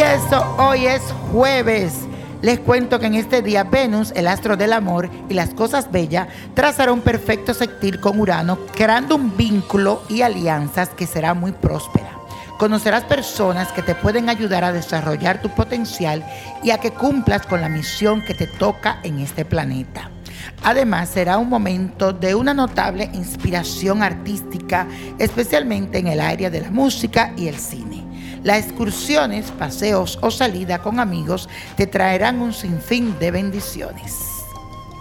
eso, hoy es jueves. Les cuento que en este día Venus, el astro del amor y las cosas bellas, trazará un perfecto sextil con Urano, creando un vínculo y alianzas que será muy próspera. Conocerás personas que te pueden ayudar a desarrollar tu potencial y a que cumplas con la misión que te toca en este planeta. Además, será un momento de una notable inspiración artística, especialmente en el área de la música y el cine. Las excursiones, paseos o salida con amigos te traerán un sinfín de bendiciones.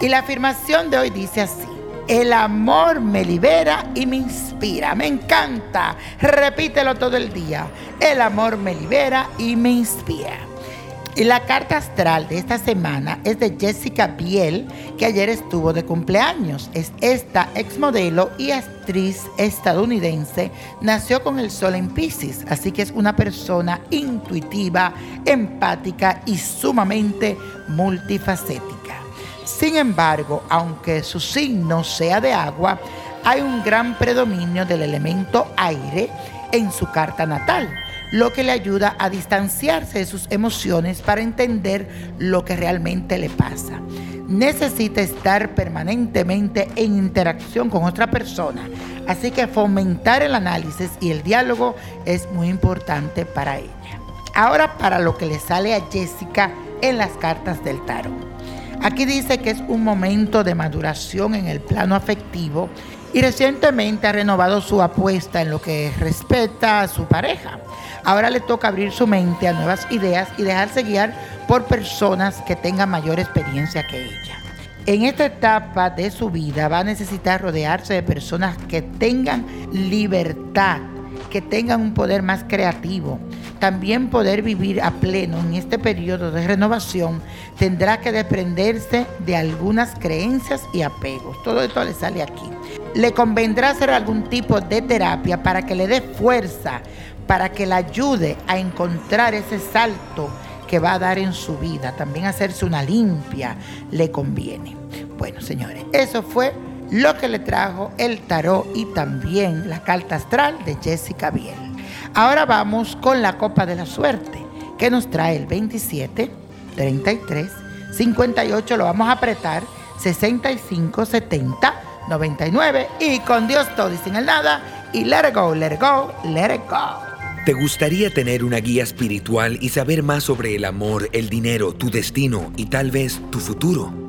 Y la afirmación de hoy dice así. El amor me libera y me inspira. Me encanta. Repítelo todo el día. El amor me libera y me inspira. Y la carta astral de esta semana es de Jessica Biel, que ayer estuvo de cumpleaños. Es esta exmodelo y actriz estadounidense. Nació con el sol en Pisces, así que es una persona intuitiva, empática y sumamente multifacética. Sin embargo, aunque su signo sea de agua, hay un gran predominio del elemento aire en su carta natal, lo que le ayuda a distanciarse de sus emociones para entender lo que realmente le pasa. Necesita estar permanentemente en interacción con otra persona, así que fomentar el análisis y el diálogo es muy importante para ella. Ahora para lo que le sale a Jessica en las cartas del tarot. Aquí dice que es un momento de maduración en el plano afectivo y recientemente ha renovado su apuesta en lo que respecta a su pareja. Ahora le toca abrir su mente a nuevas ideas y dejarse guiar por personas que tengan mayor experiencia que ella. En esta etapa de su vida va a necesitar rodearse de personas que tengan libertad, que tengan un poder más creativo, también poder vivir a pleno en este periodo de renovación, tendrá que desprenderse de algunas creencias y apegos. Todo esto le sale aquí. Le convendrá hacer algún tipo de terapia para que le dé fuerza, para que le ayude a encontrar ese salto que va a dar en su vida. También hacerse una limpia le conviene. Bueno, señores, eso fue lo que le trajo el tarot y también la carta astral de Jessica Biel. Ahora vamos con la copa de la suerte, que nos trae el 27, 33, 58, lo vamos a apretar, 65, 70, 99 y con Dios todo y sin el nada y let it go, let it go, let it go. ¿Te gustaría tener una guía espiritual y saber más sobre el amor, el dinero, tu destino y tal vez tu futuro?